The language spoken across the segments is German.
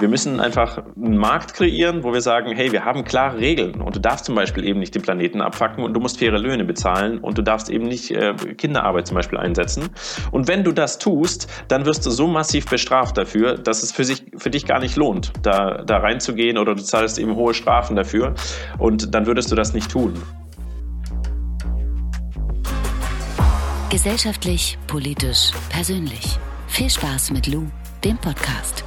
Wir müssen einfach einen Markt kreieren, wo wir sagen, hey, wir haben klare Regeln und du darfst zum Beispiel eben nicht den Planeten abfacken und du musst faire Löhne bezahlen und du darfst eben nicht äh, Kinderarbeit zum Beispiel einsetzen. Und wenn du das tust, dann wirst du so massiv bestraft dafür, dass es für, sich, für dich gar nicht lohnt, da, da reinzugehen oder du zahlst eben hohe Strafen dafür und dann würdest du das nicht tun. Gesellschaftlich, politisch, persönlich. Viel Spaß mit Lou, dem Podcast.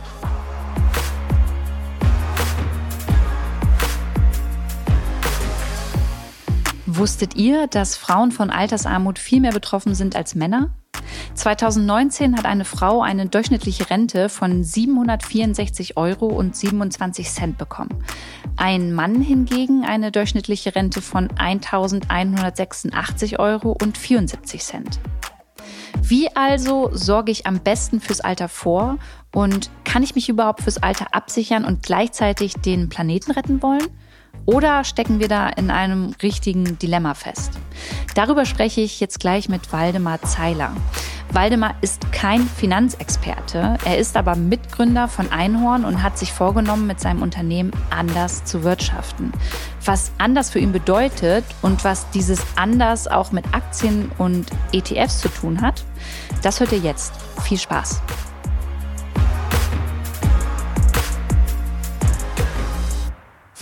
Wusstet ihr, dass Frauen von Altersarmut viel mehr betroffen sind als Männer? 2019 hat eine Frau eine durchschnittliche Rente von 764 Euro und 27 Cent bekommen. Ein Mann hingegen eine durchschnittliche Rente von 1186 Euro und 74 Cent. Wie also sorge ich am besten fürs Alter vor und kann ich mich überhaupt fürs Alter absichern und gleichzeitig den Planeten retten wollen? Oder stecken wir da in einem richtigen Dilemma fest? Darüber spreche ich jetzt gleich mit Waldemar Zeiler. Waldemar ist kein Finanzexperte, er ist aber Mitgründer von Einhorn und hat sich vorgenommen, mit seinem Unternehmen anders zu wirtschaften. Was anders für ihn bedeutet und was dieses anders auch mit Aktien und ETFs zu tun hat, das hört ihr jetzt. Viel Spaß!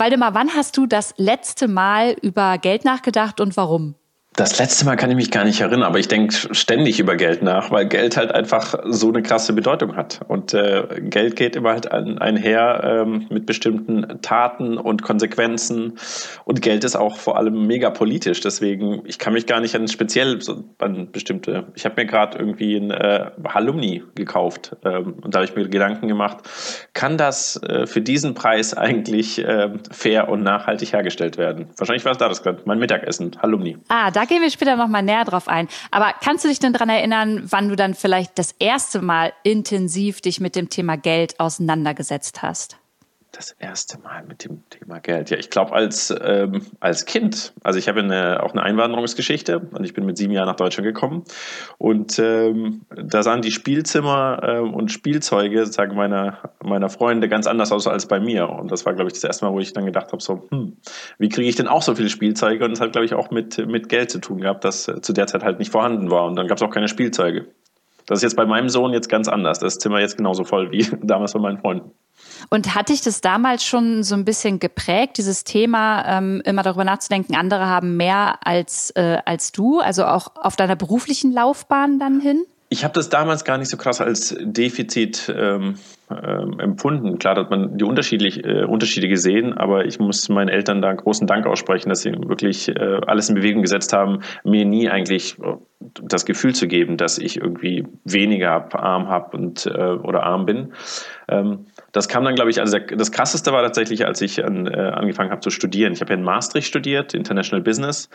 Waldemar, wann hast du das letzte Mal über Geld nachgedacht und warum? Das letzte Mal kann ich mich gar nicht erinnern, aber ich denke ständig über Geld nach, weil Geld halt einfach so eine krasse Bedeutung hat. Und äh, Geld geht immer halt ein, einher ähm, mit bestimmten Taten und Konsequenzen. Und Geld ist auch vor allem mega politisch. Deswegen, ich kann mich gar nicht an speziell so, an bestimmte. Ich habe mir gerade irgendwie ein äh, Halumni gekauft ähm, und da habe ich mir Gedanken gemacht, kann das äh, für diesen Preis eigentlich äh, fair und nachhaltig hergestellt werden? Wahrscheinlich war es da das gerade, mein Mittagessen, Halumni. Ah, da gehen wir später nochmal näher drauf ein. Aber kannst du dich denn daran erinnern, wann du dann vielleicht das erste Mal intensiv dich mit dem Thema Geld auseinandergesetzt hast? Das erste Mal mit dem Thema Geld. Ja, ich glaube als, ähm, als Kind. Also ich habe auch eine Einwanderungsgeschichte und ich bin mit sieben Jahren nach Deutschland gekommen. Und ähm, da sahen die Spielzimmer ähm, und Spielzeuge sagen meiner, meiner Freunde ganz anders aus als bei mir. Und das war, glaube ich, das erste Mal, wo ich dann gedacht habe, so, hm, wie kriege ich denn auch so viele Spielzeuge? Und es hat, glaube ich, auch mit, mit Geld zu tun gehabt, das äh, zu der Zeit halt nicht vorhanden war. Und dann gab es auch keine Spielzeuge. Das ist jetzt bei meinem Sohn jetzt ganz anders. Das Zimmer jetzt genauso voll wie damals bei meinen Freunden. Und hat dich das damals schon so ein bisschen geprägt, dieses Thema, ähm, immer darüber nachzudenken, andere haben mehr als, äh, als du, also auch auf deiner beruflichen Laufbahn dann hin? Ich habe das damals gar nicht so krass als Defizit ähm, ähm, empfunden. Klar hat man die unterschiedlich, äh, Unterschiede gesehen, aber ich muss meinen Eltern da großen Dank aussprechen, dass sie wirklich äh, alles in Bewegung gesetzt haben, mir nie eigentlich äh, das Gefühl zu geben, dass ich irgendwie weniger arm habe und äh, oder arm bin. Ähm, das kam dann, glaube ich, also das krasseste war tatsächlich, als ich an, äh, angefangen habe zu studieren. Ich habe ja in Maastricht studiert, International Business,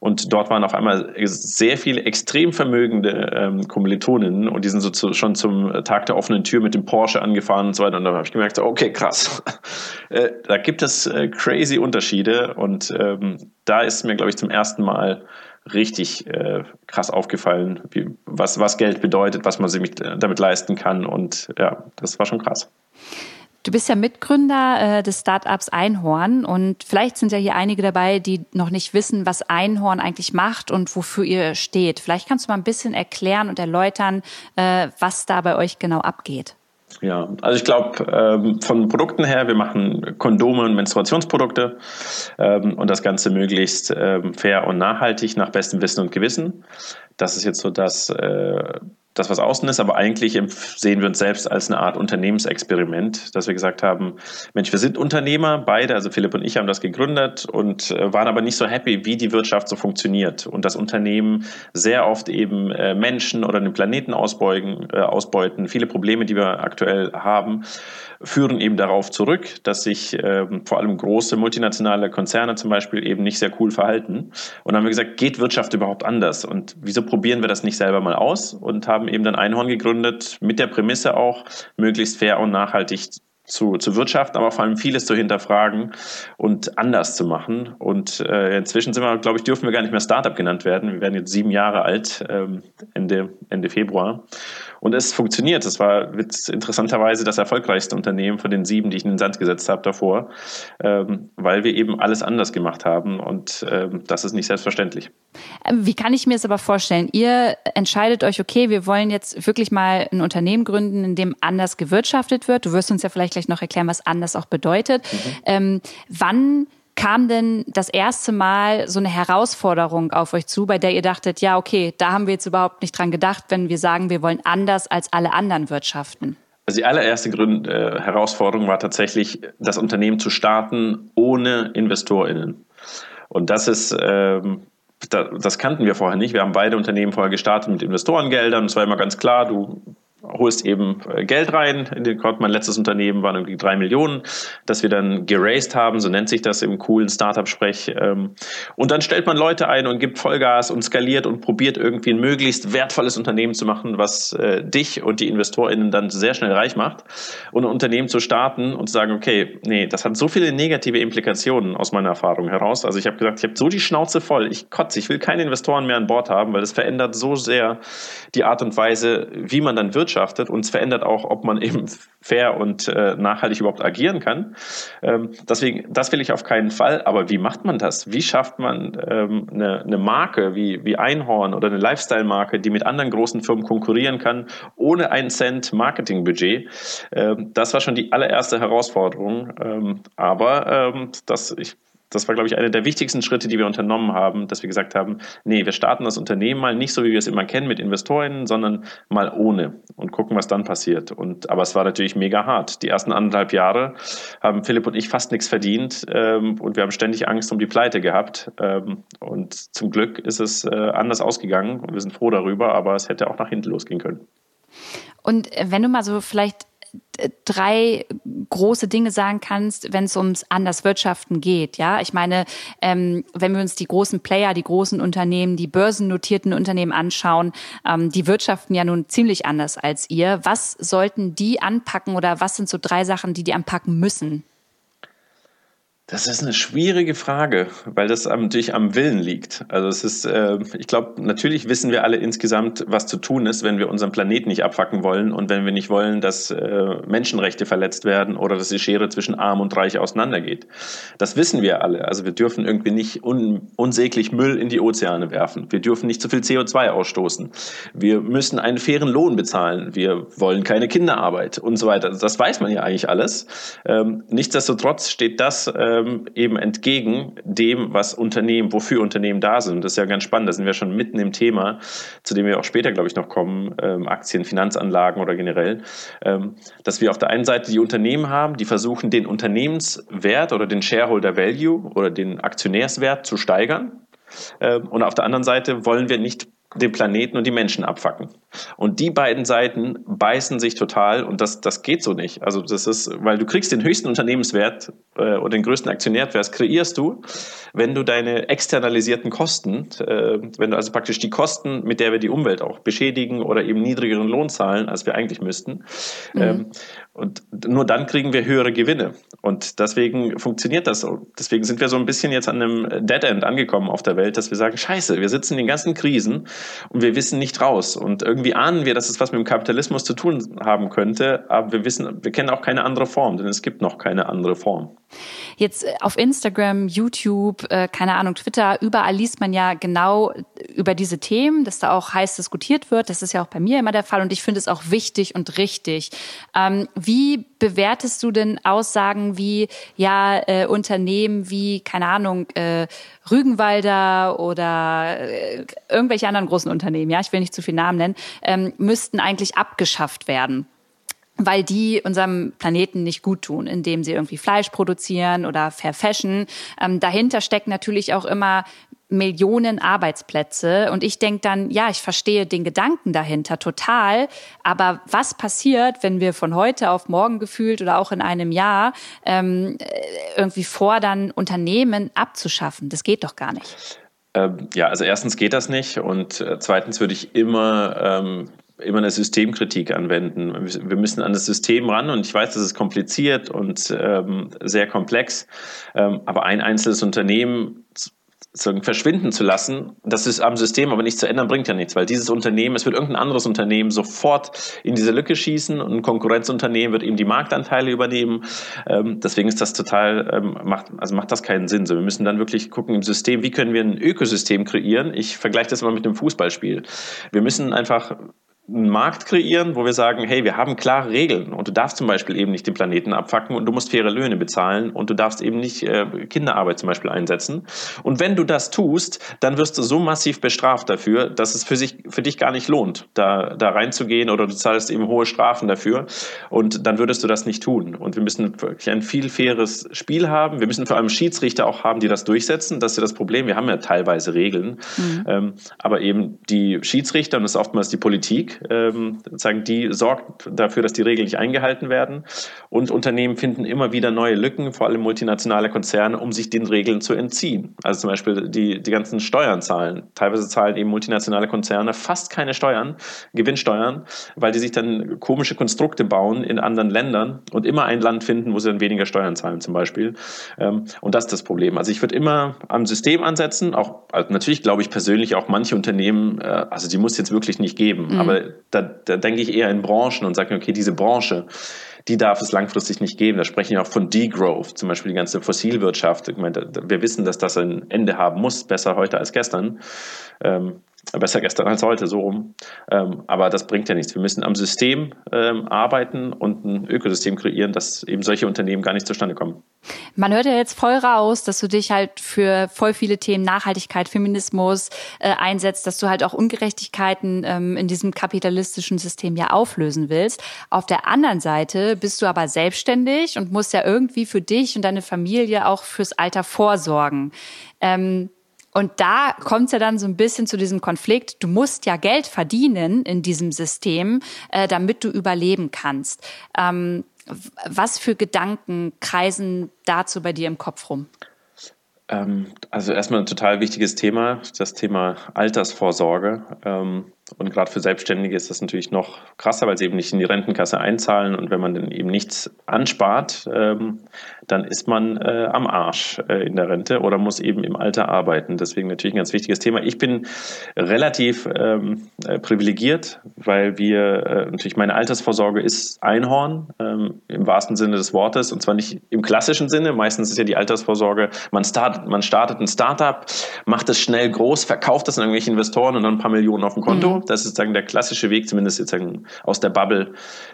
und dort waren auf einmal sehr viele extrem vermögende ähm, Kommilitoninnen und die sind so zu, schon zum Tag der offenen Tür mit dem Porsche angefahren und so weiter. Und da habe ich gemerkt, okay, krass. äh, da gibt es äh, crazy Unterschiede und ähm, da ist mir, glaube ich, zum ersten Mal richtig äh, krass aufgefallen, wie, was, was Geld bedeutet, was man sich damit leisten kann. Und ja, das war schon krass. Du bist ja Mitgründer äh, des Startups Einhorn und vielleicht sind ja hier einige dabei, die noch nicht wissen, was Einhorn eigentlich macht und wofür ihr steht. Vielleicht kannst du mal ein bisschen erklären und erläutern, äh, was da bei euch genau abgeht. Ja, also ich glaube, ähm, von Produkten her, wir machen Kondome und Menstruationsprodukte ähm, und das Ganze möglichst ähm, fair und nachhaltig nach bestem Wissen und Gewissen. Das ist jetzt so das, äh, das, was außen ist, aber eigentlich sehen wir uns selbst als eine Art Unternehmensexperiment, dass wir gesagt haben, Mensch, wir sind Unternehmer, beide, also Philipp und ich haben das gegründet und äh, waren aber nicht so happy, wie die Wirtschaft so funktioniert und das Unternehmen sehr oft eben äh, Menschen oder den Planeten ausbeugen, äh, ausbeuten. Viele Probleme, die wir aktuell haben, führen eben darauf zurück, dass sich ähm, vor allem große multinationale Konzerne zum Beispiel eben nicht sehr cool verhalten. Und dann haben wir gesagt, geht Wirtschaft überhaupt anders? Und wieso probieren wir das nicht selber mal aus und haben haben eben dann Einhorn gegründet, mit der Prämisse auch, möglichst fair und nachhaltig zu, zu wirtschaften, aber vor allem vieles zu hinterfragen und anders zu machen. Und äh, inzwischen sind wir, glaube ich, dürfen wir gar nicht mehr Startup genannt werden. Wir werden jetzt sieben Jahre alt, ähm, Ende, Ende Februar. Und es funktioniert. Es war interessanterweise das erfolgreichste Unternehmen von den sieben, die ich in den Sand gesetzt habe davor, ähm, weil wir eben alles anders gemacht haben. Und ähm, das ist nicht selbstverständlich. Ähm, wie kann ich mir es aber vorstellen? Ihr entscheidet euch, okay, wir wollen jetzt wirklich mal ein Unternehmen gründen, in dem anders gewirtschaftet wird. Du wirst uns ja vielleicht gleich noch erklären, was anders auch bedeutet. Mhm. Ähm, wann kam denn das erste Mal so eine Herausforderung auf euch zu, bei der ihr dachtet, ja, okay, da haben wir jetzt überhaupt nicht dran gedacht, wenn wir sagen, wir wollen anders als alle anderen Wirtschaften? Also die allererste Grund, äh, Herausforderung war tatsächlich, das Unternehmen zu starten ohne InvestorInnen. Und das ist ähm, das kannten wir vorher nicht. Wir haben beide Unternehmen vorher gestartet mit Investorengeldern. Es war immer ganz klar, du holst eben äh, Geld rein. In den Mein letztes Unternehmen waren irgendwie drei Millionen, das wir dann geraced haben, so nennt sich das im coolen Startup-Sprech. Ähm, und dann stellt man Leute ein und gibt Vollgas und skaliert und probiert irgendwie ein möglichst wertvolles Unternehmen zu machen, was äh, dich und die InvestorInnen dann sehr schnell reich macht. Und ein Unternehmen zu starten und zu sagen, okay, nee, das hat so viele negative Implikationen aus meiner Erfahrung heraus. Also ich habe gesagt, ich habe so die Schnauze voll, ich kotze, ich will keine Investoren mehr an Bord haben, weil das verändert so sehr die Art und Weise, wie man dann wirtschaftet wirtschaftet und es verändert auch, ob man eben fair und äh, nachhaltig überhaupt agieren kann. Ähm, deswegen, das will ich auf keinen Fall. Aber wie macht man das? Wie schafft man ähm, eine, eine Marke wie, wie Einhorn oder eine Lifestyle-Marke, die mit anderen großen Firmen konkurrieren kann, ohne einen Cent Marketingbudget? Ähm, das war schon die allererste Herausforderung. Ähm, aber ähm, das, ich das war, glaube ich, einer der wichtigsten Schritte, die wir unternommen haben, dass wir gesagt haben, nee, wir starten das Unternehmen mal nicht so, wie wir es immer kennen mit Investoren, sondern mal ohne und gucken, was dann passiert. Und, aber es war natürlich mega hart. Die ersten anderthalb Jahre haben Philipp und ich fast nichts verdient ähm, und wir haben ständig Angst um die Pleite gehabt. Ähm, und zum Glück ist es äh, anders ausgegangen und wir sind froh darüber, aber es hätte auch nach hinten losgehen können. Und wenn du mal so vielleicht drei große Dinge sagen kannst, wenn es ums anders Wirtschaften geht. Ja, ich meine, ähm, wenn wir uns die großen Player, die großen Unternehmen, die börsennotierten Unternehmen anschauen, ähm, die wirtschaften ja nun ziemlich anders als ihr. Was sollten die anpacken oder was sind so drei Sachen, die die anpacken müssen? Das ist eine schwierige Frage, weil das natürlich am Willen liegt. Also es ist, äh, ich glaube, natürlich wissen wir alle insgesamt, was zu tun ist, wenn wir unseren Planeten nicht abfacken wollen und wenn wir nicht wollen, dass äh, Menschenrechte verletzt werden oder dass die Schere zwischen Arm und Reich auseinandergeht. Das wissen wir alle. Also wir dürfen irgendwie nicht un unsäglich Müll in die Ozeane werfen. Wir dürfen nicht zu viel CO2 ausstoßen. Wir müssen einen fairen Lohn bezahlen. Wir wollen keine Kinderarbeit und so weiter. Das weiß man ja eigentlich alles. Ähm, nichtsdestotrotz steht das äh, ähm, eben entgegen dem, was Unternehmen, wofür Unternehmen da sind. Das ist ja ganz spannend. Da sind wir schon mitten im Thema, zu dem wir auch später, glaube ich, noch kommen, ähm, Aktien, Finanzanlagen oder generell, ähm, dass wir auf der einen Seite die Unternehmen haben, die versuchen, den Unternehmenswert oder den Shareholder Value oder den Aktionärswert zu steigern. Ähm, und auf der anderen Seite wollen wir nicht den Planeten und die Menschen abfacken. Und die beiden Seiten beißen sich total und das, das geht so nicht. Also das ist, weil du kriegst den höchsten Unternehmenswert äh, oder den größten Aktionärwert kreierst du, wenn du deine externalisierten Kosten, äh, wenn du also praktisch die Kosten, mit der wir die Umwelt auch beschädigen oder eben niedrigeren Lohn zahlen, als wir eigentlich müssten. Mhm. Ähm, und nur dann kriegen wir höhere Gewinne. Und deswegen funktioniert das so. Deswegen sind wir so ein bisschen jetzt an einem Dead End angekommen auf der Welt, dass wir sagen, scheiße, wir sitzen in den ganzen Krisen und wir wissen nicht raus. Und irgendwie ahnen wir, dass es was mit dem Kapitalismus zu tun haben könnte, aber wir wissen, wir kennen auch keine andere Form, denn es gibt noch keine andere Form. Jetzt äh, auf Instagram, YouTube, äh, keine Ahnung, Twitter, überall liest man ja genau über diese Themen, dass da auch heiß diskutiert wird. Das ist ja auch bei mir immer der Fall und ich finde es auch wichtig und richtig. Ähm, wie bewertest du denn Aussagen wie, ja, äh, Unternehmen wie, keine Ahnung, äh, Rügenwalder oder äh, irgendwelche anderen großen Unternehmen, ja, ich will nicht zu viel Namen nennen, ähm, müssten eigentlich abgeschafft werden? Weil die unserem Planeten nicht gut tun, indem sie irgendwie Fleisch produzieren oder verfashion. Ähm, dahinter steckt natürlich auch immer Millionen Arbeitsplätze. Und ich denke dann, ja, ich verstehe den Gedanken dahinter total. Aber was passiert, wenn wir von heute auf morgen gefühlt oder auch in einem Jahr ähm, äh, irgendwie fordern, Unternehmen abzuschaffen? Das geht doch gar nicht. Ähm, ja, also erstens geht das nicht und äh, zweitens würde ich immer ähm, immer eine Systemkritik anwenden. Wir müssen an das System ran und ich weiß, das ist kompliziert und ähm, sehr komplex, ähm, aber ein einzelnes Unternehmen verschwinden zu lassen, das ist am System aber nicht zu ändern, bringt ja nichts, weil dieses Unternehmen, es wird irgendein anderes Unternehmen sofort in diese Lücke schießen und ein Konkurrenzunternehmen wird eben die Marktanteile übernehmen. Ähm, deswegen ist das total, ähm, macht, also macht das keinen Sinn. So, wir müssen dann wirklich gucken im System, wie können wir ein Ökosystem kreieren. Ich vergleiche das mal mit dem Fußballspiel. Wir müssen einfach einen Markt kreieren, wo wir sagen, hey, wir haben klare Regeln und du darfst zum Beispiel eben nicht den Planeten abfacken und du musst faire Löhne bezahlen und du darfst eben nicht äh, Kinderarbeit zum Beispiel einsetzen. Und wenn du das tust, dann wirst du so massiv bestraft dafür, dass es für, sich, für dich gar nicht lohnt, da, da reinzugehen oder du zahlst eben hohe Strafen dafür und dann würdest du das nicht tun. Und wir müssen wirklich ein viel faires Spiel haben. Wir müssen vor allem Schiedsrichter auch haben, die das durchsetzen. Das ist ja das Problem. Wir haben ja teilweise Regeln, mhm. ähm, aber eben die Schiedsrichter und das ist oftmals die Politik, ähm, sozusagen, die sorgt dafür, dass die Regeln nicht eingehalten werden. Und Unternehmen finden immer wieder neue Lücken, vor allem multinationale Konzerne, um sich den Regeln zu entziehen. Also zum Beispiel die, die ganzen Steuern zahlen. Teilweise zahlen eben multinationale Konzerne fast keine Steuern, Gewinnsteuern, weil die sich dann komische Konstrukte bauen in anderen Ländern und immer ein Land finden, wo sie dann weniger Steuern zahlen zum Beispiel. Ähm, und das ist das Problem. Also ich würde immer am System ansetzen. Auch also natürlich glaube ich persönlich auch manche Unternehmen, äh, also die muss es jetzt wirklich nicht geben, mhm. aber da, da denke ich eher in Branchen und sage, okay, diese Branche, die darf es langfristig nicht geben. Da sprechen wir auch von Degrowth, zum Beispiel die ganze Fossilwirtschaft. Ich meine, wir wissen, dass das ein Ende haben muss, besser heute als gestern. Ähm, besser gestern als heute, so rum. Ähm, aber das bringt ja nichts. Wir müssen am System ähm, arbeiten und ein Ökosystem kreieren, dass eben solche Unternehmen gar nicht zustande kommen. Man hört ja jetzt voll raus, dass du dich halt für voll viele Themen Nachhaltigkeit, Feminismus äh, einsetzt, dass du halt auch Ungerechtigkeiten ähm, in diesem kapitalistischen System ja auflösen willst. Auf der anderen Seite bist du aber selbstständig und musst ja irgendwie für dich und deine Familie auch fürs Alter vorsorgen. Ähm, und da kommt es ja dann so ein bisschen zu diesem Konflikt. Du musst ja Geld verdienen in diesem System, äh, damit du überleben kannst. Ähm, was für Gedanken kreisen dazu bei dir im Kopf rum? Ähm, also erstmal ein total wichtiges Thema, das Thema Altersvorsorge. Ähm, und gerade für Selbstständige ist das natürlich noch krasser, weil sie eben nicht in die Rentenkasse einzahlen. Und wenn man dann eben nichts anspart, ähm, dann ist man äh, am Arsch äh, in der Rente oder muss eben im Alter arbeiten. Deswegen natürlich ein ganz wichtiges Thema. Ich bin relativ ähm, äh, privilegiert, weil wir natürlich meine Altersvorsorge ist Einhorn im wahrsten Sinne des Wortes. Und zwar nicht im klassischen Sinne. Meistens ist ja die Altersvorsorge, man startet, man startet ein Startup, macht es schnell groß, verkauft das an irgendwelche Investoren und dann ein paar Millionen auf dem Konto. Mhm. Das ist sozusagen der klassische Weg, zumindest jetzt aus der Bubble,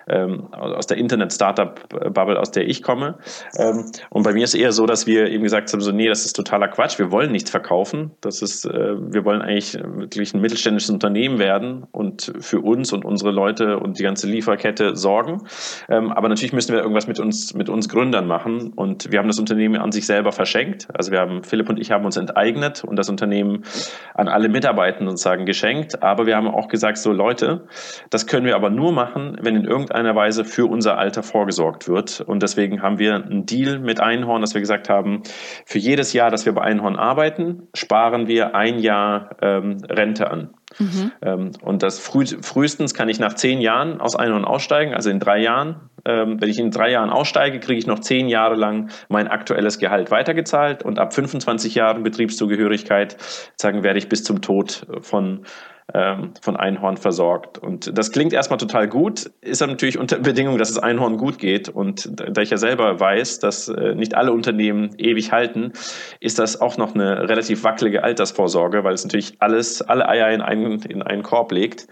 ähm, aus der Internet-Startup-Bubble, aus der ich komme. Ähm, und bei mir ist es eher so, dass wir eben gesagt haben, so, nee, das ist totaler Quatsch, wir wollen nichts verkaufen. Das ist, äh, wir wollen eigentlich wirklich ein mittelständisches Unternehmen werden und für uns und unsere Leute und die ganze Lieferkette sorgen. Ähm, aber natürlich müssen wir irgendwas mit uns, mit uns Gründern machen. Und wir haben das Unternehmen an sich selber verschenkt. Also wir haben, Philipp und ich haben uns enteignet und das Unternehmen an alle Mitarbeitenden sozusagen geschenkt. Aber wir haben auch gesagt, so Leute, das können wir aber nur machen, wenn in irgendeiner Weise für unser Alter vorgesorgt wird. Und deswegen haben wir einen Deal mit Einhorn, dass wir gesagt haben, für jedes Jahr, dass wir bei Einhorn arbeiten, sparen wir ein Jahr ähm, Rente an. Mhm. Ähm, und das früh, frühestens kann ich nach zehn Jahren aus Einhorn aussteigen, also in drei Jahren. Ähm, wenn ich in drei Jahren aussteige, kriege ich noch zehn Jahre lang mein aktuelles Gehalt weitergezahlt und ab 25 Jahren Betriebszugehörigkeit sagen, werde ich bis zum Tod von von Einhorn versorgt. Und das klingt erstmal total gut, ist aber natürlich unter Bedingung, dass es Einhorn gut geht. Und da ich ja selber weiß, dass äh, nicht alle Unternehmen ewig halten, ist das auch noch eine relativ wackelige Altersvorsorge, weil es natürlich alles, alle Eier in einen, in einen Korb legt,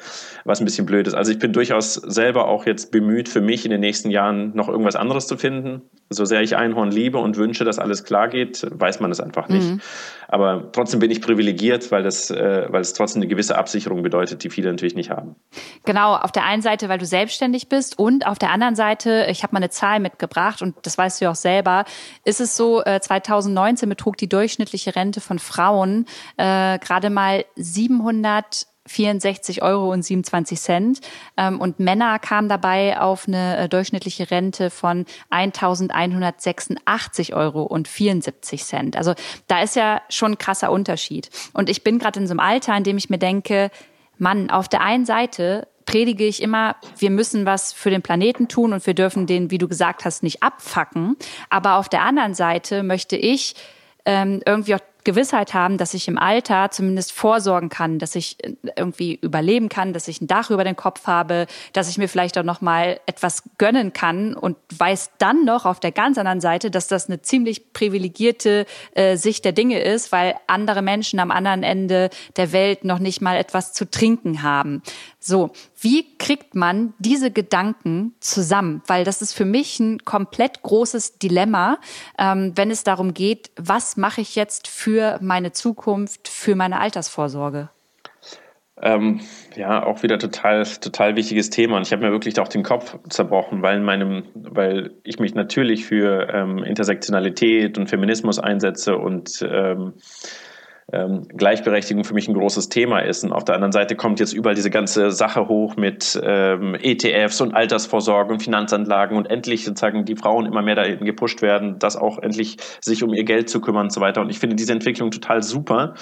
was ein bisschen blöd ist. Also ich bin durchaus selber auch jetzt bemüht, für mich in den nächsten Jahren noch irgendwas anderes zu finden. So sehr ich Einhorn liebe und wünsche, dass alles klar geht, weiß man es einfach nicht. Mhm. Aber trotzdem bin ich privilegiert, weil das, äh, weil es trotzdem eine gewisse Absicherung bedeutet, die viele natürlich nicht haben. Genau, auf der einen Seite, weil du selbstständig bist und auf der anderen Seite, ich habe mal eine Zahl mitgebracht und das weißt du ja auch selber, ist es so, äh, 2019 betrug die durchschnittliche Rente von Frauen äh, gerade mal 700 64 Euro und 27 Cent. Ähm, und Männer kamen dabei auf eine äh, durchschnittliche Rente von 1186 Euro und 74 Cent. Also da ist ja schon ein krasser Unterschied. Und ich bin gerade in so einem Alter, in dem ich mir denke, Mann, auf der einen Seite predige ich immer, wir müssen was für den Planeten tun und wir dürfen den, wie du gesagt hast, nicht abfacken. Aber auf der anderen Seite möchte ich ähm, irgendwie auch Gewissheit haben, dass ich im Alter zumindest vorsorgen kann, dass ich äh, irgendwie überleben kann, dass ich ein Dach über den Kopf habe, dass ich mir vielleicht auch noch mal etwas gönnen kann und weiß dann noch auf der ganz anderen Seite, dass das eine ziemlich privilegierte äh, Sicht der Dinge ist, weil andere Menschen am anderen Ende der Welt noch nicht mal etwas zu trinken haben. So, wie kriegt man diese Gedanken zusammen? Weil das ist für mich ein komplett großes Dilemma, ähm, wenn es darum geht, was mache ich jetzt für meine Zukunft, für meine Altersvorsorge? Ähm, ja, auch wieder total, total wichtiges Thema. Und ich habe mir wirklich auch den Kopf zerbrochen, weil in meinem, weil ich mich natürlich für ähm, Intersektionalität und Feminismus einsetze und ähm, ähm, Gleichberechtigung für mich ein großes Thema ist. Und auf der anderen Seite kommt jetzt überall diese ganze Sache hoch mit ähm, ETFs und Altersvorsorge und Finanzanlagen und endlich sozusagen die Frauen immer mehr dahin gepusht werden, das auch endlich sich um ihr Geld zu kümmern und so weiter. Und ich finde diese Entwicklung total super.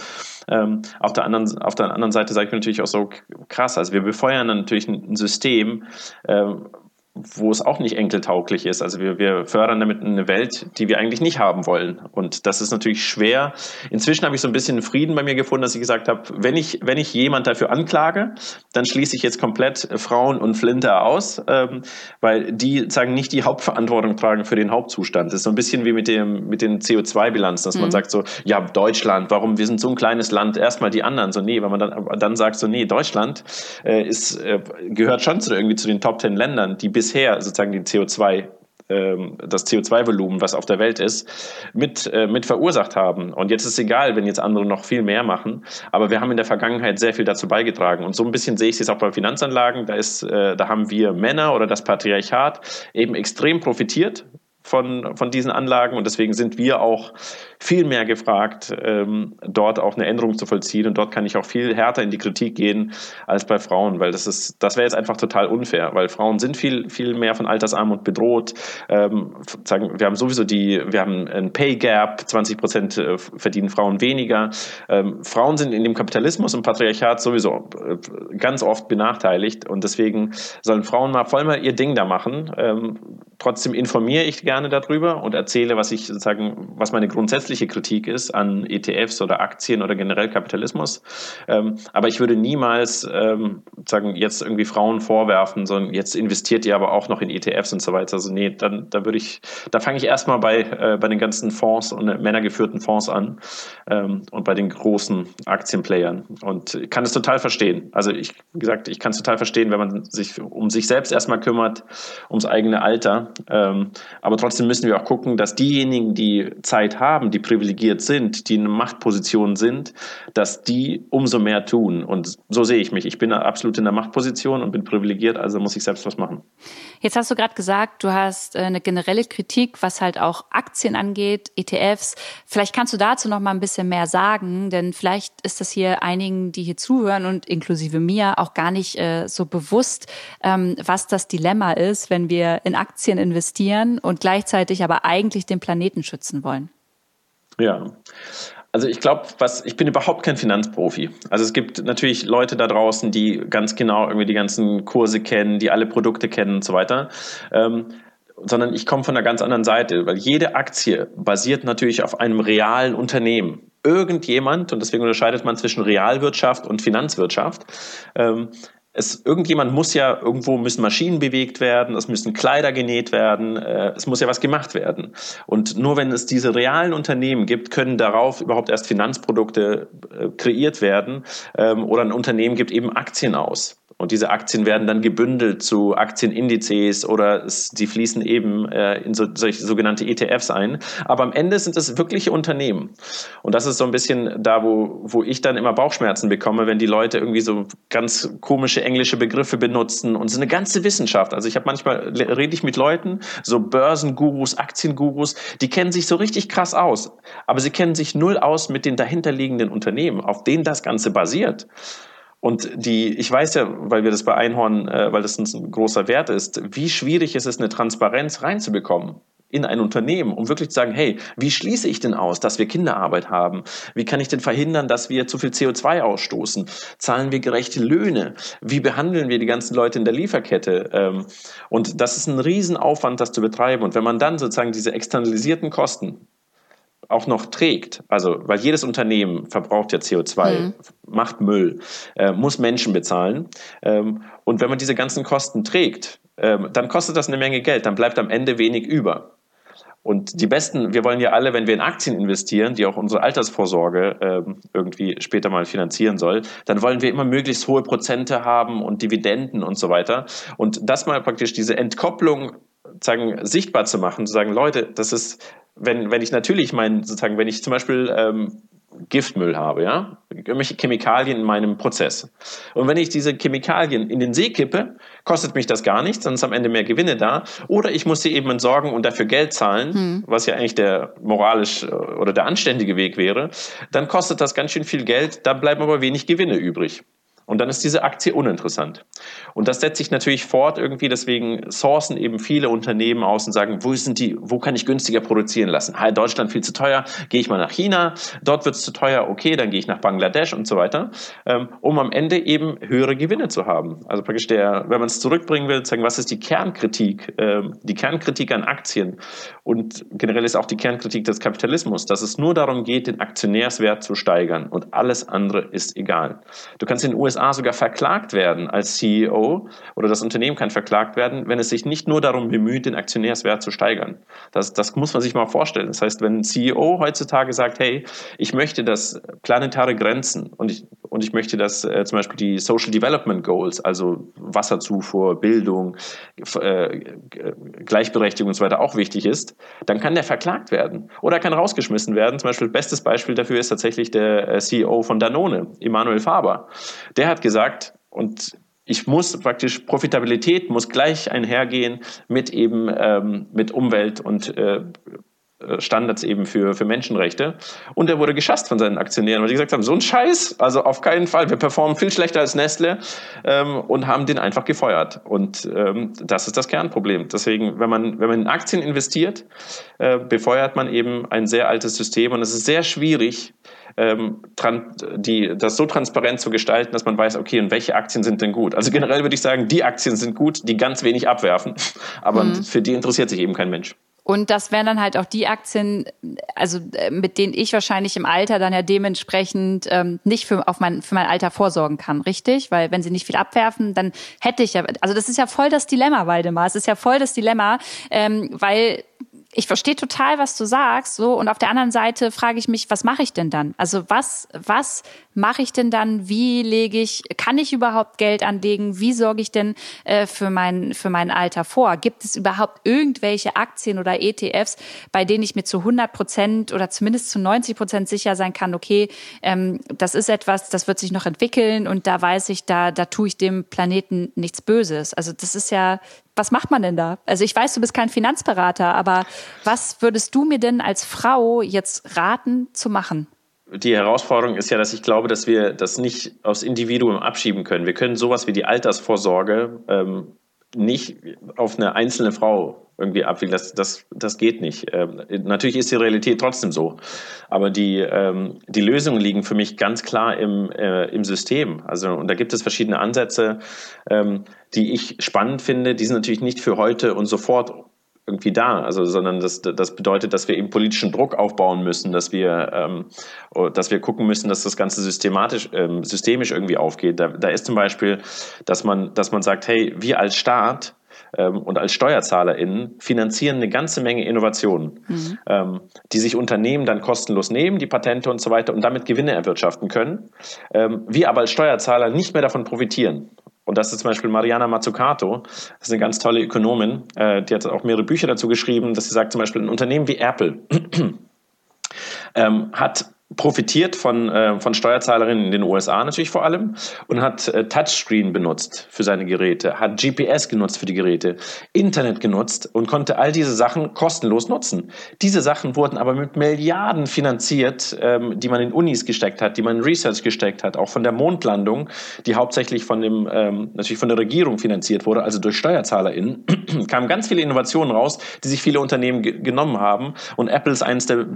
Ähm, auf, der anderen, auf der anderen Seite sage ich mir natürlich auch so krass, also wir befeuern natürlich ein System, ähm, wo es auch nicht enkeltauglich ist. Also wir, wir fördern damit eine Welt, die wir eigentlich nicht haben wollen. Und das ist natürlich schwer. Inzwischen habe ich so ein bisschen Frieden bei mir gefunden, dass ich gesagt habe, wenn ich, wenn ich jemand dafür anklage, dann schließe ich jetzt komplett Frauen und Flinter aus, ähm, weil die sagen nicht die Hauptverantwortung tragen für den Hauptzustand. Das ist so ein bisschen wie mit dem, mit den CO2-Bilanzen, dass mhm. man sagt so, ja, Deutschland, warum, wir sind so ein kleines Land, erstmal die anderen. So, nee, weil man dann, dann sagt so, nee, Deutschland äh, ist, äh, gehört schon zu, irgendwie zu den Top Ten Ländern, die bis bisher sozusagen die CO2 ähm, das CO2-Volumen, was auf der Welt ist, mit, äh, mit verursacht haben. Und jetzt ist es egal, wenn jetzt andere noch viel mehr machen. Aber wir haben in der Vergangenheit sehr viel dazu beigetragen. Und so ein bisschen sehe ich es jetzt auch bei Finanzanlagen. Da, ist, äh, da haben wir Männer oder das Patriarchat eben extrem profitiert von, von diesen Anlagen und deswegen sind wir auch viel mehr gefragt, ähm, dort auch eine Änderung zu vollziehen und dort kann ich auch viel härter in die Kritik gehen als bei Frauen, weil das ist, das wäre jetzt einfach total unfair, weil Frauen sind viel, viel mehr von Altersarmut bedroht. Ähm, sagen, wir haben sowieso die, wir haben ein Pay Gap, 20 Prozent äh, verdienen Frauen weniger. Ähm, Frauen sind in dem Kapitalismus und Patriarchat sowieso äh, ganz oft benachteiligt und deswegen sollen Frauen mal voll mal ihr Ding da machen. Ähm, trotzdem informiere ich gerne darüber und erzähle, was ich sozusagen, was meine grundsätzliche Kritik ist an ETFs oder Aktien oder generell Kapitalismus. Ähm, aber ich würde niemals ähm, sagen, jetzt irgendwie Frauen vorwerfen, sondern jetzt investiert ihr aber auch noch in ETFs und so weiter. Also nee, dann da würde ich, da fange ich erstmal bei, äh, bei den ganzen Fonds und äh, männergeführten Fonds an ähm, und bei den großen Aktienplayern. Und ich kann es total verstehen. Also ich, wie gesagt, ich kann es total verstehen, wenn man sich um sich selbst erstmal kümmert, ums eigene Alter ähm, aber trotzdem müssen wir auch gucken, dass diejenigen, die Zeit haben, die privilegiert sind, die in Machtposition sind, dass die umso mehr tun. Und so sehe ich mich. Ich bin absolut in der Machtposition und bin privilegiert, also muss ich selbst was machen. Jetzt hast du gerade gesagt, du hast äh, eine generelle Kritik, was halt auch Aktien angeht, ETFs. Vielleicht kannst du dazu noch mal ein bisschen mehr sagen, denn vielleicht ist das hier einigen, die hier zuhören und inklusive mir auch gar nicht äh, so bewusst, ähm, was das Dilemma ist, wenn wir in Aktien investieren und gleichzeitig aber eigentlich den Planeten schützen wollen? Ja, also ich glaube, was ich bin überhaupt kein Finanzprofi. Also es gibt natürlich Leute da draußen, die ganz genau irgendwie die ganzen Kurse kennen, die alle Produkte kennen und so weiter. Ähm, sondern ich komme von einer ganz anderen Seite, weil jede Aktie basiert natürlich auf einem realen Unternehmen. Irgendjemand, und deswegen unterscheidet man zwischen Realwirtschaft und Finanzwirtschaft, ähm, es, irgendjemand muss ja, irgendwo müssen Maschinen bewegt werden, es müssen Kleider genäht werden, äh, es muss ja was gemacht werden. Und nur wenn es diese realen Unternehmen gibt, können darauf überhaupt erst Finanzprodukte äh, kreiert werden ähm, oder ein Unternehmen gibt eben Aktien aus. Und diese Aktien werden dann gebündelt zu Aktienindizes oder es, die fließen eben äh, in so, solche sogenannte ETFs ein. Aber am Ende sind es wirkliche Unternehmen. Und das ist so ein bisschen da, wo, wo ich dann immer Bauchschmerzen bekomme, wenn die Leute irgendwie so ganz komische englische Begriffe benutzen und so eine ganze Wissenschaft. Also ich habe manchmal, rede ich mit Leuten, so Börsengurus, Aktiengurus, die kennen sich so richtig krass aus. Aber sie kennen sich null aus mit den dahinterliegenden Unternehmen, auf denen das Ganze basiert. Und die, ich weiß ja, weil wir das bei Einhorn, äh, weil das ein großer Wert ist, wie schwierig ist es, eine Transparenz reinzubekommen in ein Unternehmen, um wirklich zu sagen, hey, wie schließe ich denn aus, dass wir Kinderarbeit haben? Wie kann ich denn verhindern, dass wir zu viel CO2 ausstoßen? Zahlen wir gerechte Löhne? Wie behandeln wir die ganzen Leute in der Lieferkette? Ähm, und das ist ein Riesenaufwand, das zu betreiben. Und wenn man dann sozusagen diese externalisierten Kosten auch noch trägt, also weil jedes Unternehmen verbraucht ja CO2, mhm. macht Müll, äh, muss Menschen bezahlen. Ähm, und wenn man diese ganzen Kosten trägt, ähm, dann kostet das eine Menge Geld, dann bleibt am Ende wenig über. Und die besten, wir wollen ja alle, wenn wir in Aktien investieren, die auch unsere Altersvorsorge ähm, irgendwie später mal finanzieren soll, dann wollen wir immer möglichst hohe Prozente haben und Dividenden und so weiter. Und das mal praktisch diese Entkopplung sagen, sichtbar zu machen, zu sagen, Leute, das ist, wenn, wenn ich natürlich mein, sozusagen, wenn ich zum Beispiel ähm, Giftmüll habe, ja, irgendwelche Chemikalien in meinem Prozess. Und wenn ich diese Chemikalien in den See kippe, kostet mich das gar nichts, dann ist am Ende mehr Gewinne da. Oder ich muss sie eben entsorgen und dafür Geld zahlen, hm. was ja eigentlich der moralisch äh, oder der anständige Weg wäre. Dann kostet das ganz schön viel Geld, da bleiben aber wenig Gewinne übrig. Und dann ist diese Aktie uninteressant. Und das setzt sich natürlich fort irgendwie, deswegen sourcen eben viele Unternehmen aus und sagen, wo sind die, wo kann ich günstiger produzieren lassen? Ha, Deutschland viel zu teuer, gehe ich mal nach China, dort wird es zu teuer, okay, dann gehe ich nach Bangladesch und so weiter, ähm, um am Ende eben höhere Gewinne zu haben. Also praktisch der, wenn man es zurückbringen will, sagen, was ist die Kernkritik, ähm, die Kernkritik an Aktien und generell ist auch die Kernkritik des Kapitalismus, dass es nur darum geht, den Aktionärswert zu steigern und alles andere ist egal. Du kannst in den USA USA sogar verklagt werden als CEO oder das Unternehmen kann verklagt werden, wenn es sich nicht nur darum bemüht, den Aktionärswert zu steigern. Das, das muss man sich mal vorstellen. Das heißt, wenn ein CEO heutzutage sagt, hey, ich möchte, dass planetare Grenzen und ich, und ich möchte, dass äh, zum Beispiel die Social Development Goals, also Wasserzufuhr, Bildung, äh, Gleichberechtigung und so weiter auch wichtig ist, dann kann der verklagt werden oder kann rausgeschmissen werden. Zum Beispiel, bestes Beispiel dafür ist tatsächlich der äh, CEO von Danone, Emanuel Faber. Der der hat gesagt, und ich muss praktisch, Profitabilität muss gleich einhergehen mit eben ähm, mit Umwelt und äh, Standards eben für, für Menschenrechte. Und er wurde geschasst von seinen Aktionären, weil die gesagt haben, so ein Scheiß, also auf keinen Fall, wir performen viel schlechter als Nestle ähm, und haben den einfach gefeuert. Und ähm, das ist das Kernproblem. Deswegen, wenn man, wenn man in Aktien investiert, äh, befeuert man eben ein sehr altes System und es ist sehr schwierig, ähm, die, das so transparent zu gestalten, dass man weiß, okay, und welche Aktien sind denn gut? Also generell würde ich sagen, die Aktien sind gut, die ganz wenig abwerfen, aber mhm. für die interessiert sich eben kein Mensch. Und das wären dann halt auch die Aktien, also äh, mit denen ich wahrscheinlich im Alter dann ja dementsprechend ähm, nicht für, auf mein, für mein Alter vorsorgen kann, richtig? Weil wenn sie nicht viel abwerfen, dann hätte ich ja, also das ist ja voll das Dilemma, Waldemar. Es ist ja voll das Dilemma, ähm, weil ich verstehe total, was du sagst, so und auf der anderen Seite frage ich mich, was mache ich denn dann? Also was was mache ich denn dann? Wie lege ich? Kann ich überhaupt Geld anlegen? Wie sorge ich denn äh, für mein für mein Alter vor? Gibt es überhaupt irgendwelche Aktien oder ETFs, bei denen ich mir zu 100 Prozent oder zumindest zu 90 Prozent sicher sein kann? Okay, ähm, das ist etwas, das wird sich noch entwickeln und da weiß ich, da da tue ich dem Planeten nichts Böses. Also das ist ja was macht man denn da? Also ich weiß, du bist kein Finanzberater, aber was würdest du mir denn als Frau jetzt raten zu machen? Die Herausforderung ist ja, dass ich glaube, dass wir das nicht aufs Individuum abschieben können. Wir können sowas wie die Altersvorsorge ähm, nicht auf eine einzelne Frau irgendwie abwickeln. Das, das, das geht nicht. Ähm, natürlich ist die Realität trotzdem so. Aber die, ähm, die Lösungen liegen für mich ganz klar im, äh, im System. Also, und da gibt es verschiedene Ansätze, ähm, die ich spannend finde. Die sind natürlich nicht für heute und sofort irgendwie da, also sondern das, das bedeutet, dass wir eben politischen Druck aufbauen müssen, dass wir, ähm, dass wir gucken müssen, dass das Ganze systematisch, ähm, systemisch irgendwie aufgeht. Da, da ist zum Beispiel, dass man, dass man sagt, hey, wir als Staat ähm, und als SteuerzahlerInnen finanzieren eine ganze Menge Innovationen, mhm. ähm, die sich Unternehmen dann kostenlos nehmen, die Patente und so weiter und damit Gewinne erwirtschaften können. Ähm, wir aber als Steuerzahler nicht mehr davon profitieren. Und das ist zum Beispiel Mariana Mazzucato, das ist eine ganz tolle Ökonomin, äh, die hat auch mehrere Bücher dazu geschrieben, dass sie sagt zum Beispiel, ein Unternehmen wie Apple ähm, hat profitiert von, äh, von Steuerzahlerinnen in den USA natürlich vor allem und hat äh, Touchscreen benutzt für seine Geräte, hat GPS genutzt für die Geräte, Internet genutzt und konnte all diese Sachen kostenlos nutzen. Diese Sachen wurden aber mit Milliarden finanziert, ähm, die man in Unis gesteckt hat, die man in Research gesteckt hat, auch von der Mondlandung, die hauptsächlich von dem ähm, natürlich von der Regierung finanziert wurde, also durch SteuerzahlerInnen, kamen ganz viele Innovationen raus, die sich viele Unternehmen genommen haben und Apple ist eines der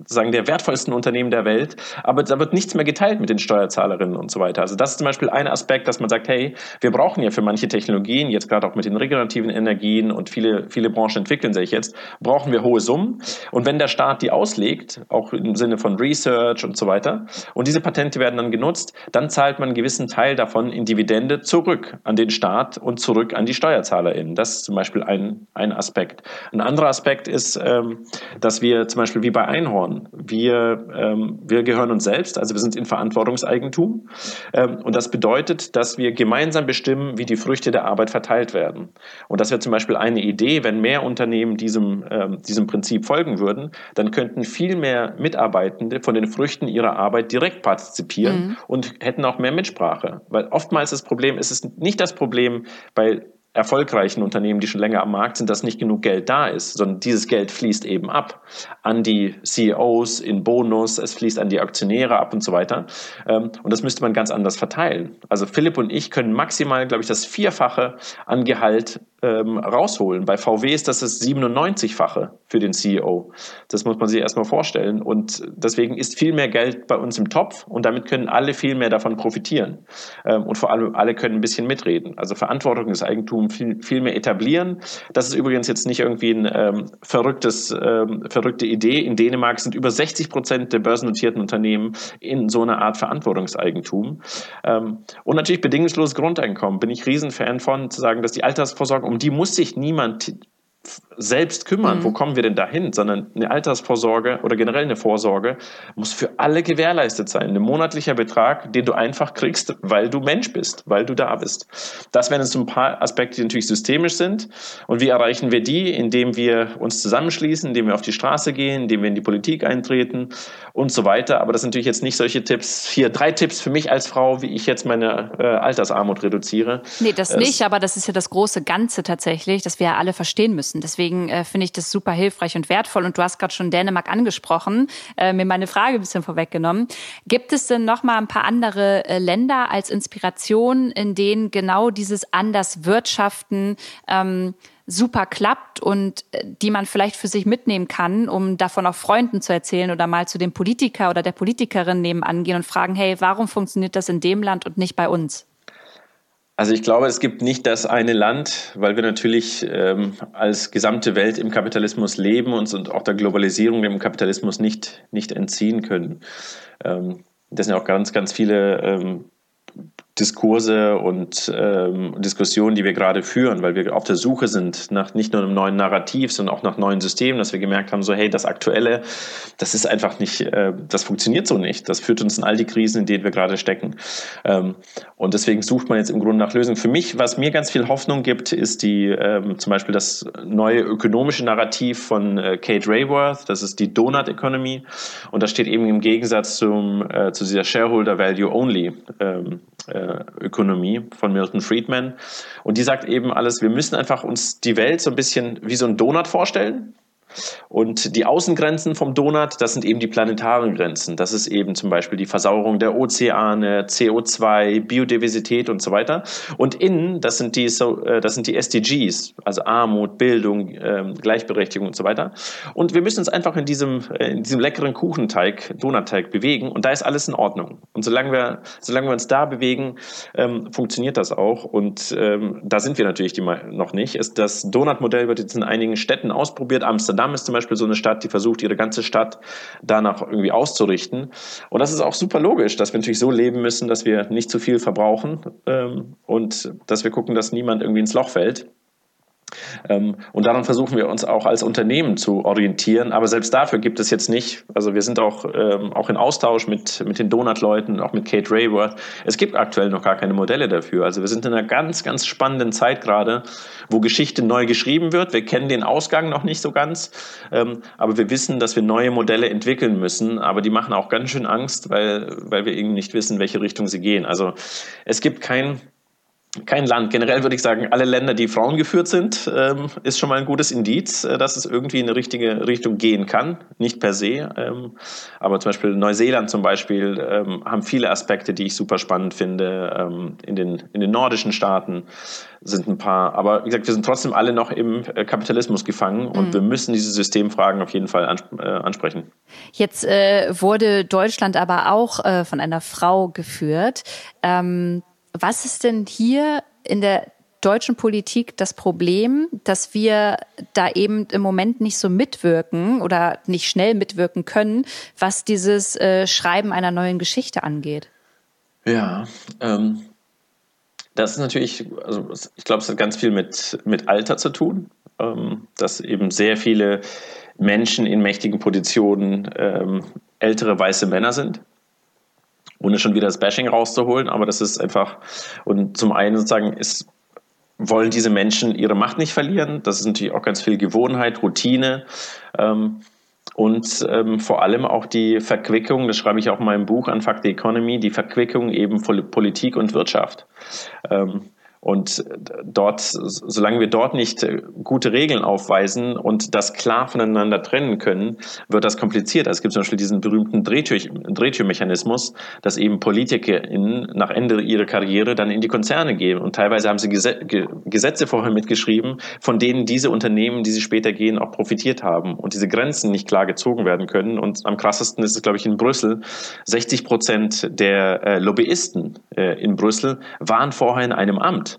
sozusagen der wertvollsten Unternehmen der Welt, aber da wird nichts mehr geteilt mit den Steuerzahlerinnen und so weiter. Also das ist zum Beispiel ein Aspekt, dass man sagt, hey, wir brauchen ja für manche Technologien, jetzt gerade auch mit den regenerativen Energien und viele, viele Branchen entwickeln sich jetzt, brauchen wir hohe Summen. Und wenn der Staat die auslegt, auch im Sinne von Research und so weiter, und diese Patente werden dann genutzt, dann zahlt man einen gewissen Teil davon in Dividende zurück an den Staat und zurück an die SteuerzahlerInnen. Das ist zum Beispiel ein, ein Aspekt. Ein anderer Aspekt ist, ähm, dass wir zum Beispiel wie bei Einhorn Einhorn. Wir, ähm, wir gehören uns selbst, also wir sind in Verantwortungseigentum. Ähm, und das bedeutet, dass wir gemeinsam bestimmen, wie die Früchte der Arbeit verteilt werden. Und das wäre zum Beispiel eine Idee, wenn mehr Unternehmen diesem, ähm, diesem Prinzip folgen würden, dann könnten viel mehr Mitarbeitende von den Früchten ihrer Arbeit direkt partizipieren mhm. und hätten auch mehr Mitsprache. Weil oftmals das Problem ist es nicht das Problem bei erfolgreichen Unternehmen, die schon länger am Markt sind, dass nicht genug Geld da ist, sondern dieses Geld fließt eben ab an die CEOs in Bonus, es fließt an die Aktionäre ab und so weiter. Ähm, und das müsste man ganz anders verteilen. Also Philipp und ich können maximal, glaube ich, das Vierfache an Gehalt ähm, rausholen. Bei VW ist das das 97-fache für den CEO. Das muss man sich erstmal vorstellen. Und deswegen ist viel mehr Geld bei uns im Topf und damit können alle viel mehr davon profitieren. Ähm, und vor allem alle können ein bisschen mitreden. Also Verantwortung des Eigentums viel, viel mehr etablieren. Das ist übrigens jetzt nicht irgendwie ein ähm, verrücktes, ähm, verrückte Idee. In Dänemark sind über 60 Prozent der börsennotierten Unternehmen in so einer Art Verantwortungseigentum. Ähm, und natürlich bedingungsloses Grundeinkommen. Bin ich Riesenfan von, zu sagen, dass die Altersvorsorge um die muss sich niemand selbst kümmern, mhm. wo kommen wir denn dahin, sondern eine Altersvorsorge oder generell eine Vorsorge muss für alle gewährleistet sein. Ein monatlicher Betrag, den du einfach kriegst, weil du Mensch bist, weil du da bist. Das wären jetzt so ein paar Aspekte, die natürlich systemisch sind. Und wie erreichen wir die? Indem wir uns zusammenschließen, indem wir auf die Straße gehen, indem wir in die Politik eintreten und so weiter. Aber das sind natürlich jetzt nicht solche Tipps. Hier drei Tipps für mich als Frau, wie ich jetzt meine äh, Altersarmut reduziere. Nee, das nicht, aber das ist ja das große Ganze tatsächlich, dass wir ja alle verstehen müssen. Deswegen äh, finde ich das super hilfreich und wertvoll. Und du hast gerade schon Dänemark angesprochen, äh, mir meine Frage ein bisschen vorweggenommen. Gibt es denn noch mal ein paar andere äh, Länder als Inspiration, in denen genau dieses anders Wirtschaften ähm, super klappt und äh, die man vielleicht für sich mitnehmen kann, um davon auch Freunden zu erzählen oder mal zu dem Politiker oder der Politikerin nebenan gehen und fragen, hey, warum funktioniert das in dem Land und nicht bei uns? Also ich glaube, es gibt nicht das eine Land, weil wir natürlich ähm, als gesamte Welt im Kapitalismus leben und, und auch der Globalisierung dem Kapitalismus nicht, nicht entziehen können. Ähm, das sind ja auch ganz, ganz viele ähm, Diskurse und ähm, Diskussionen, die wir gerade führen, weil wir auf der Suche sind nach nicht nur einem neuen Narrativ, sondern auch nach neuen Systemen, dass wir gemerkt haben, so hey, das Aktuelle, das ist einfach nicht, äh, das funktioniert so nicht. Das führt uns in all die Krisen, in denen wir gerade stecken. Ähm, und deswegen sucht man jetzt im Grunde nach Lösungen. Für mich, was mir ganz viel Hoffnung gibt, ist die ähm, zum Beispiel das neue ökonomische Narrativ von äh, Kate Rayworth. Das ist die Donut Economy. Und das steht eben im Gegensatz zum, äh, zu dieser Shareholder Value Only. Ähm, äh, Ökonomie von Milton Friedman. Und die sagt eben alles, wir müssen einfach uns die Welt so ein bisschen wie so ein Donut vorstellen. Und die Außengrenzen vom Donut, das sind eben die planetaren Grenzen. Das ist eben zum Beispiel die Versauerung der Ozeane, CO2, Biodiversität und so weiter. Und innen, das sind die, äh, das sind die SDGs, also Armut, Bildung, ähm, Gleichberechtigung und so weiter. Und wir müssen uns einfach in diesem, äh, in diesem leckeren Kuchenteig, Donutteig bewegen und da ist alles in Ordnung. Und solange wir, solange wir uns da bewegen, ähm, funktioniert das auch. Und ähm, da sind wir natürlich noch nicht. Das Donut-Modell wird jetzt in einigen Städten ausprobiert. Amsterdam Amsterdam ist zum Beispiel so eine Stadt, die versucht, ihre ganze Stadt danach irgendwie auszurichten. Und das ist auch super logisch, dass wir natürlich so leben müssen, dass wir nicht zu viel verbrauchen ähm, und dass wir gucken, dass niemand irgendwie ins Loch fällt. Ähm, und daran versuchen wir uns auch als Unternehmen zu orientieren. Aber selbst dafür gibt es jetzt nicht, also wir sind auch, ähm, auch in Austausch mit, mit den Donut-Leuten, auch mit Kate Rayworth. Es gibt aktuell noch gar keine Modelle dafür. Also wir sind in einer ganz, ganz spannenden Zeit gerade, wo Geschichte neu geschrieben wird. Wir kennen den Ausgang noch nicht so ganz, ähm, aber wir wissen, dass wir neue Modelle entwickeln müssen. Aber die machen auch ganz schön Angst, weil, weil wir eben nicht wissen, welche Richtung sie gehen. Also es gibt kein kein Land. Generell würde ich sagen, alle Länder, die Frauen geführt sind, ähm, ist schon mal ein gutes Indiz, äh, dass es irgendwie in eine richtige Richtung gehen kann. Nicht per se, ähm, aber zum Beispiel Neuseeland zum Beispiel ähm, haben viele Aspekte, die ich super spannend finde. Ähm, in, den, in den nordischen Staaten sind ein paar, aber wie gesagt, wir sind trotzdem alle noch im äh, Kapitalismus gefangen und mhm. wir müssen diese Systemfragen auf jeden Fall ans äh, ansprechen. Jetzt äh, wurde Deutschland aber auch von einer Frau geführt. Ähm, was ist denn hier in der deutschen Politik das Problem, dass wir da eben im Moment nicht so mitwirken oder nicht schnell mitwirken können, was dieses äh, Schreiben einer neuen Geschichte angeht? Ja, ähm, das ist natürlich, also ich glaube, es hat ganz viel mit, mit Alter zu tun, ähm, dass eben sehr viele Menschen in mächtigen Positionen ähm, ältere weiße Männer sind ohne schon wieder das Bashing rauszuholen, aber das ist einfach, und zum einen sozusagen ist, wollen diese Menschen ihre Macht nicht verlieren. Das ist natürlich auch ganz viel Gewohnheit, Routine. Ähm, und ähm, vor allem auch die Verquickung, das schreibe ich auch in meinem Buch Unfuck the Economy, die Verquickung eben von Politik und Wirtschaft. Ähm, und dort, solange wir dort nicht gute Regeln aufweisen und das klar voneinander trennen können, wird das kompliziert. Also es gibt zum Beispiel diesen berühmten Drehtür, Drehtürmechanismus, dass eben PolitikerInnen nach Ende ihrer Karriere dann in die Konzerne gehen. Und teilweise haben sie Gesetze vorher mitgeschrieben, von denen diese Unternehmen, die sie später gehen, auch profitiert haben. Und diese Grenzen nicht klar gezogen werden können. Und am krassesten ist es, glaube ich, in Brüssel. 60 Prozent der äh, Lobbyisten äh, in Brüssel waren vorher in einem Amt.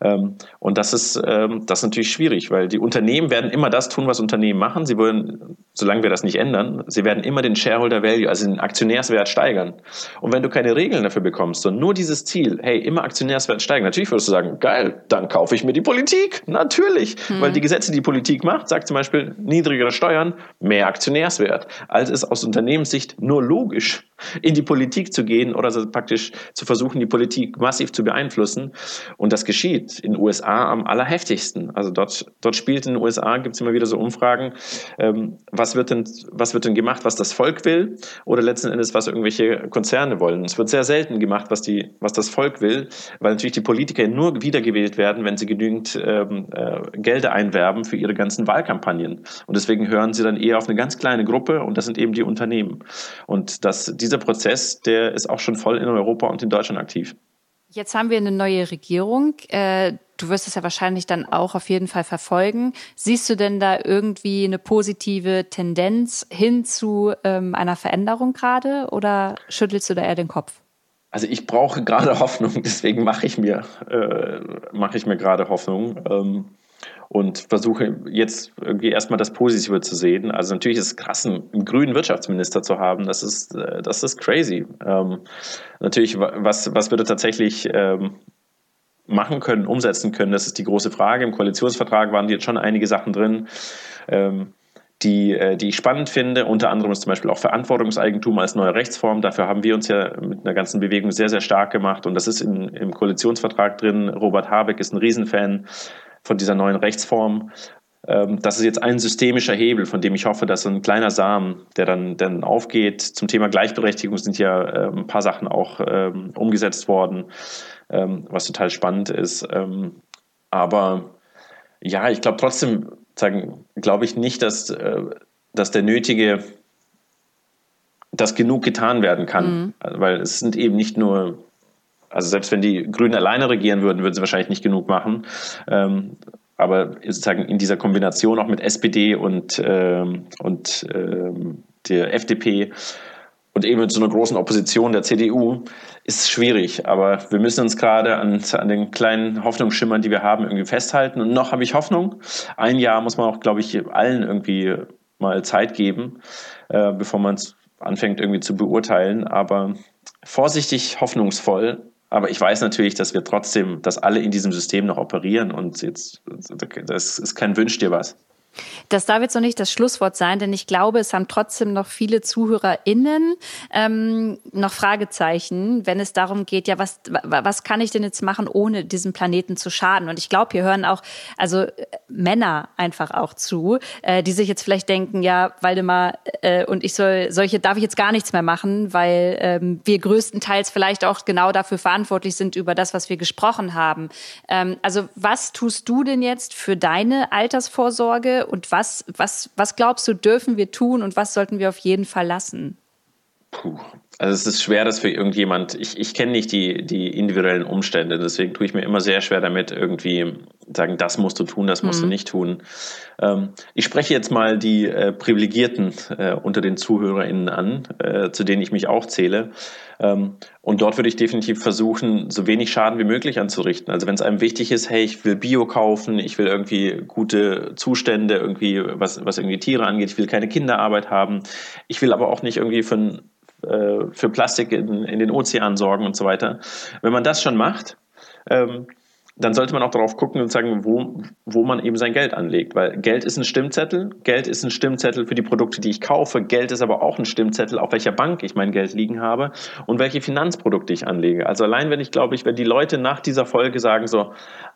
Ähm, und das ist, ähm, das ist natürlich schwierig, weil die Unternehmen werden immer das tun, was Unternehmen machen. Sie wollen, solange wir das nicht ändern, sie werden immer den Shareholder Value, also den Aktionärswert steigern. Und wenn du keine Regeln dafür bekommst, sondern nur dieses Ziel, hey, immer Aktionärswert steigen, natürlich würdest du sagen, geil, dann kaufe ich mir die Politik. Natürlich. Mhm. Weil die Gesetze, die Politik macht, sagt zum Beispiel niedrigere Steuern, mehr Aktionärswert. Also ist aus Unternehmenssicht nur logisch, in die Politik zu gehen oder praktisch zu versuchen, die Politik massiv zu beeinflussen. Und und das geschieht in den USA am allerheftigsten. Also dort, dort spielt in den USA, gibt es immer wieder so Umfragen, ähm, was, wird denn, was wird denn gemacht, was das Volk will oder letzten Endes, was irgendwelche Konzerne wollen. Es wird sehr selten gemacht, was, die, was das Volk will, weil natürlich die Politiker nur wiedergewählt werden, wenn sie genügend ähm, äh, Gelder einwerben für ihre ganzen Wahlkampagnen. Und deswegen hören sie dann eher auf eine ganz kleine Gruppe und das sind eben die Unternehmen. Und das, dieser Prozess, der ist auch schon voll in Europa und in Deutschland aktiv. Jetzt haben wir eine neue Regierung. Äh, du wirst es ja wahrscheinlich dann auch auf jeden Fall verfolgen. Siehst du denn da irgendwie eine positive Tendenz hin zu ähm, einer Veränderung gerade oder schüttelst du da eher den Kopf? Also ich brauche gerade Hoffnung, deswegen mache ich mir äh, mache ich mir gerade Hoffnung. Ähm, und versuche jetzt irgendwie erstmal das Positive zu sehen. Also natürlich ist es krass, einen grünen Wirtschaftsminister zu haben. Das ist, äh, das ist crazy. Ähm, natürlich, was, was würde tatsächlich ähm, machen können, umsetzen können, das ist die große Frage. Im Koalitionsvertrag waren jetzt schon einige Sachen drin. Ähm, die, äh, die ich spannend finde. Unter anderem ist zum Beispiel auch Verantwortungseigentum als neue Rechtsform. Dafür haben wir uns ja mit einer ganzen Bewegung sehr, sehr stark gemacht. Und das ist in, im Koalitionsvertrag drin. Robert Habeck ist ein Riesenfan von dieser neuen Rechtsform. Ähm, das ist jetzt ein systemischer Hebel, von dem ich hoffe, dass ein kleiner Samen, der dann, dann aufgeht. Zum Thema Gleichberechtigung sind ja ähm, ein paar Sachen auch ähm, umgesetzt worden, was total spannend ist. aber ja, ich glaube trotzdem, glaube ich nicht, dass, äh, dass der nötige, dass genug getan werden kann. Mhm. Weil es sind eben nicht nur also selbst wenn die Grünen alleine regieren würden, würden sie wahrscheinlich nicht genug machen. Ähm, aber sozusagen in dieser Kombination auch mit SPD und, ähm, und ähm, der FDP und eben mit so einer großen Opposition der CDU ist schwierig. Aber wir müssen uns gerade an, an den kleinen Hoffnungsschimmern, die wir haben, irgendwie festhalten. Und noch habe ich Hoffnung. Ein Jahr muss man auch, glaube ich, allen irgendwie mal Zeit geben, äh, bevor man es anfängt irgendwie zu beurteilen. Aber vorsichtig hoffnungsvoll aber ich weiß natürlich, dass wir trotzdem, dass alle in diesem System noch operieren und jetzt, das ist kein Wünsch dir was. Das darf jetzt noch nicht das Schlusswort sein, denn ich glaube, es haben trotzdem noch viele ZuhörerInnen ähm, noch Fragezeichen, wenn es darum geht, ja, was, was kann ich denn jetzt machen, ohne diesem Planeten zu schaden? Und ich glaube, hier hören auch, also äh, Männer einfach auch zu, äh, die sich jetzt vielleicht denken, ja, Waldemar äh, und ich soll, solche darf ich jetzt gar nichts mehr machen, weil ähm, wir größtenteils vielleicht auch genau dafür verantwortlich sind, über das, was wir gesprochen haben. Ähm, also was tust du denn jetzt für deine Altersvorsorge und was, was, was glaubst du, dürfen wir tun und was sollten wir auf jeden Fall lassen? Puh. Also es ist schwer, dass für irgendjemand, ich, ich kenne nicht die, die individuellen Umstände, deswegen tue ich mir immer sehr schwer damit, irgendwie sagen, das musst du tun, das musst mhm. du nicht tun. Ähm, ich spreche jetzt mal die äh, Privilegierten äh, unter den ZuhörerInnen an, äh, zu denen ich mich auch zähle. Ähm, und dort würde ich definitiv versuchen, so wenig Schaden wie möglich anzurichten. Also wenn es einem wichtig ist, hey, ich will Bio kaufen, ich will irgendwie gute Zustände, irgendwie, was, was irgendwie Tiere angeht, ich will keine Kinderarbeit haben, ich will aber auch nicht irgendwie von äh, für Plastik in, in den Ozeanen sorgen und so weiter. Wenn man das schon macht, ähm, dann sollte man auch darauf gucken und sagen, wo, wo man eben sein Geld anlegt. Weil Geld ist ein Stimmzettel, Geld ist ein Stimmzettel für die Produkte, die ich kaufe, Geld ist aber auch ein Stimmzettel, auf welcher Bank ich mein Geld liegen habe und welche Finanzprodukte ich anlege. Also allein wenn ich glaube ich, wenn die Leute nach dieser Folge sagen so,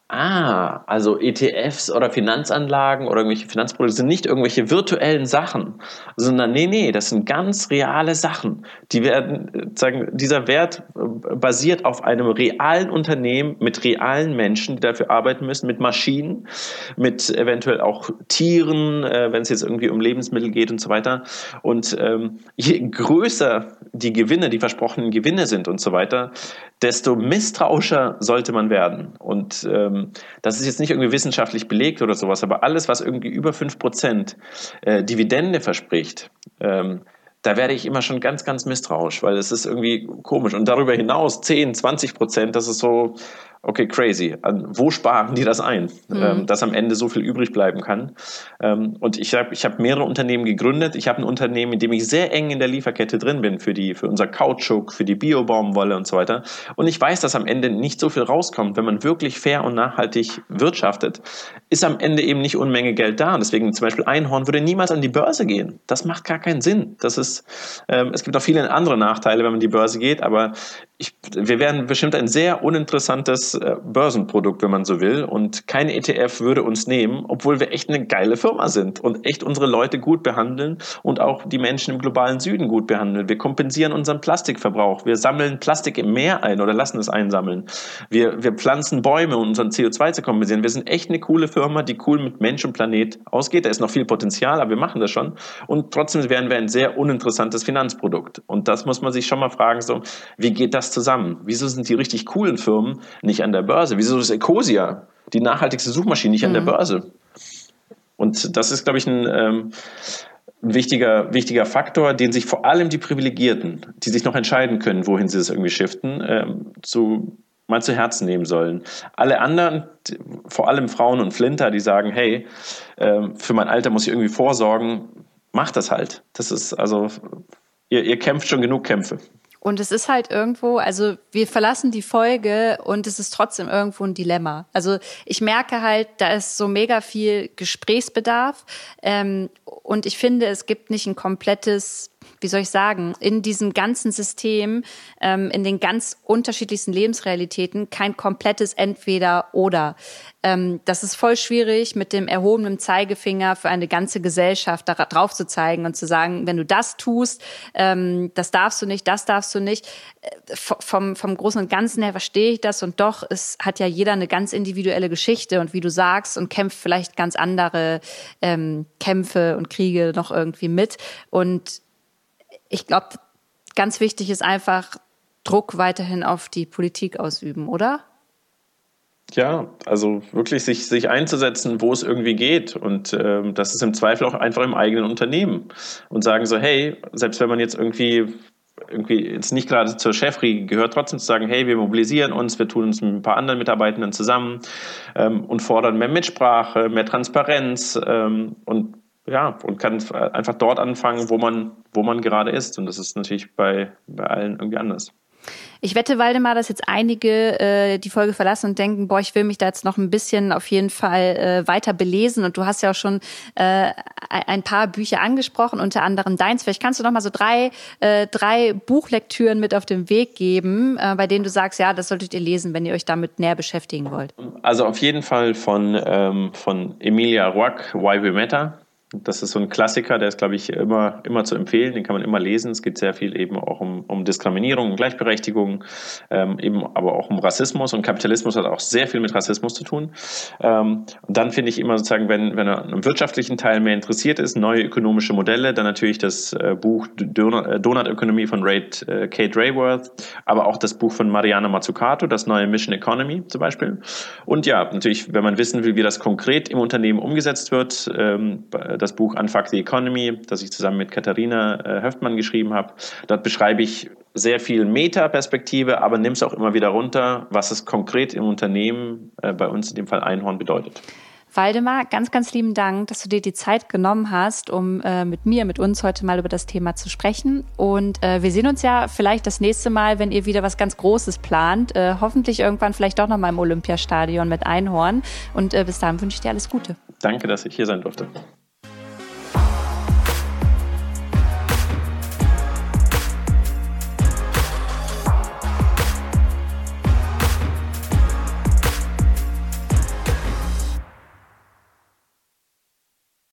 Ah, also ETFs oder Finanzanlagen oder irgendwelche Finanzprodukte sind nicht irgendwelche virtuellen Sachen, sondern nee, nee, das sind ganz reale Sachen. Die werden, sagen, dieser Wert äh, basiert auf einem realen Unternehmen mit realen Menschen, die dafür arbeiten müssen, mit Maschinen, mit eventuell auch Tieren, äh, wenn es jetzt irgendwie um Lebensmittel geht und so weiter. Und ähm, je größer die Gewinne, die versprochenen Gewinne sind und so weiter, desto misstrauischer sollte man werden. Und ähm, das ist jetzt nicht irgendwie wissenschaftlich belegt oder sowas, aber alles, was irgendwie über 5% äh, Dividende verspricht, ähm, da werde ich immer schon ganz, ganz misstrauisch, weil es ist irgendwie komisch. Und darüber hinaus 10, 20 Prozent, das ist so, okay, crazy. Wo sparen die das ein, mhm. ähm, dass am Ende so viel übrig bleiben kann? Ähm, und ich habe ich hab mehrere Unternehmen gegründet. Ich habe ein Unternehmen, in dem ich sehr eng in der Lieferkette drin bin für, die, für unser Kautschuk, für die Biobaumwolle und so weiter. Und ich weiß, dass am Ende nicht so viel rauskommt, wenn man wirklich fair und nachhaltig wirtschaftet, ist am Ende eben nicht Unmenge Geld da. Und deswegen zum Beispiel Einhorn würde niemals an die Börse gehen. Das macht gar keinen Sinn. Das ist, ähm, es gibt auch viele andere Nachteile, wenn man an die Börse geht, aber ich, wir werden bestimmt ein sehr uninteressantes äh, Börsenprodukt, wenn man so will. Und kein ETF würde uns nehmen, obwohl wir echt eine geile Firma sind und echt unsere Leute gut behandeln und auch die Menschen im globalen Süden gut behandeln. Wir kompensieren unseren Plastikverbrauch. Wir sammeln Plastik im Meer ein oder lassen es einsammeln. Wir, wir pflanzen Bäume, um unseren CO2 zu kompensieren. Wir sind echt eine coole Firma, die cool mit Mensch und Planet ausgeht. Da ist noch viel Potenzial, aber wir machen das schon. Und trotzdem wären wir ein sehr uninteressantes Finanzprodukt. Und das muss man sich schon mal fragen, so, wie geht das zusammen? Wieso sind die richtig coolen Firmen nicht an der Börse? Wieso ist Ecosia die nachhaltigste Suchmaschine nicht mhm. an der mhm. Börse? Und das ist, glaube ich, ein, ähm, wichtiger, wichtiger Faktor, den sich vor allem die Privilegierten, die sich noch entscheiden können, wohin sie das irgendwie shiften, ähm, zu, mal zu Herzen nehmen sollen. Alle anderen, vor allem Frauen und Flinter, die sagen, hey, ähm, für mein Alter muss ich irgendwie vorsorgen, macht das halt. Das ist also, ihr, ihr kämpft schon genug Kämpfe. Und es ist halt irgendwo, also wir verlassen die Folge und es ist trotzdem irgendwo ein Dilemma. Also ich merke halt, da ist so mega viel Gesprächsbedarf ähm, und ich finde, es gibt nicht ein komplettes wie soll ich sagen, in diesem ganzen System, ähm, in den ganz unterschiedlichsten Lebensrealitäten kein komplettes Entweder-Oder. Ähm, das ist voll schwierig, mit dem erhobenen Zeigefinger für eine ganze Gesellschaft da drauf zu zeigen und zu sagen, wenn du das tust, ähm, das darfst du nicht, das darfst du nicht. Äh, vom, vom Großen und Ganzen her verstehe ich das und doch, es hat ja jeder eine ganz individuelle Geschichte und wie du sagst und kämpft vielleicht ganz andere ähm, Kämpfe und Kriege noch irgendwie mit. Und ich glaube, ganz wichtig ist einfach Druck weiterhin auf die Politik ausüben, oder? Ja, also wirklich sich, sich einzusetzen, wo es irgendwie geht. Und ähm, das ist im Zweifel auch einfach im eigenen Unternehmen. Und sagen so, hey, selbst wenn man jetzt irgendwie irgendwie jetzt nicht gerade zur Chefriege gehört, trotzdem zu sagen, hey, wir mobilisieren uns, wir tun uns mit ein paar anderen Mitarbeitenden zusammen ähm, und fordern mehr Mitsprache, mehr Transparenz ähm, und ja, und kann einfach dort anfangen, wo man, wo man gerade ist. Und das ist natürlich bei, bei allen irgendwie anders. Ich wette, Waldemar, dass jetzt einige äh, die Folge verlassen und denken, boah, ich will mich da jetzt noch ein bisschen auf jeden Fall äh, weiter belesen. Und du hast ja auch schon äh, ein paar Bücher angesprochen, unter anderem deins. Vielleicht kannst du noch mal so drei, äh, drei Buchlektüren mit auf den Weg geben, äh, bei denen du sagst, ja, das solltet ihr lesen, wenn ihr euch damit näher beschäftigen wollt. Also auf jeden Fall von, ähm, von Emilia Roark, Why We Matter. Das ist so ein Klassiker, der ist, glaube ich, immer, immer zu empfehlen, den kann man immer lesen. Es geht sehr viel eben auch um, um Diskriminierung, um Gleichberechtigung, ähm, eben aber auch um Rassismus und Kapitalismus hat auch sehr viel mit Rassismus zu tun. Ähm, und dann finde ich immer sozusagen, wenn, wenn er am wirtschaftlichen Teil mehr interessiert ist, neue ökonomische Modelle, dann natürlich das äh, Buch Donut-Ökonomie von Ray, äh, Kate Rayworth, aber auch das Buch von Mariana Mazzucato, das neue Mission Economy zum Beispiel. Und ja, natürlich, wenn man wissen will, wie das konkret im Unternehmen umgesetzt wird, ähm, das Buch Unfuck the Economy, das ich zusammen mit Katharina äh, Höftmann geschrieben habe. Dort beschreibe ich sehr viel Metaperspektive, aber nimm es auch immer wieder runter, was es konkret im Unternehmen, äh, bei uns in dem Fall Einhorn, bedeutet. Waldemar, ganz, ganz lieben Dank, dass du dir die Zeit genommen hast, um äh, mit mir, mit uns heute mal über das Thema zu sprechen. Und äh, wir sehen uns ja vielleicht das nächste Mal, wenn ihr wieder was ganz Großes plant. Äh, hoffentlich irgendwann vielleicht doch noch mal im Olympiastadion mit Einhorn. Und äh, bis dahin wünsche ich dir alles Gute. Danke, dass ich hier sein durfte.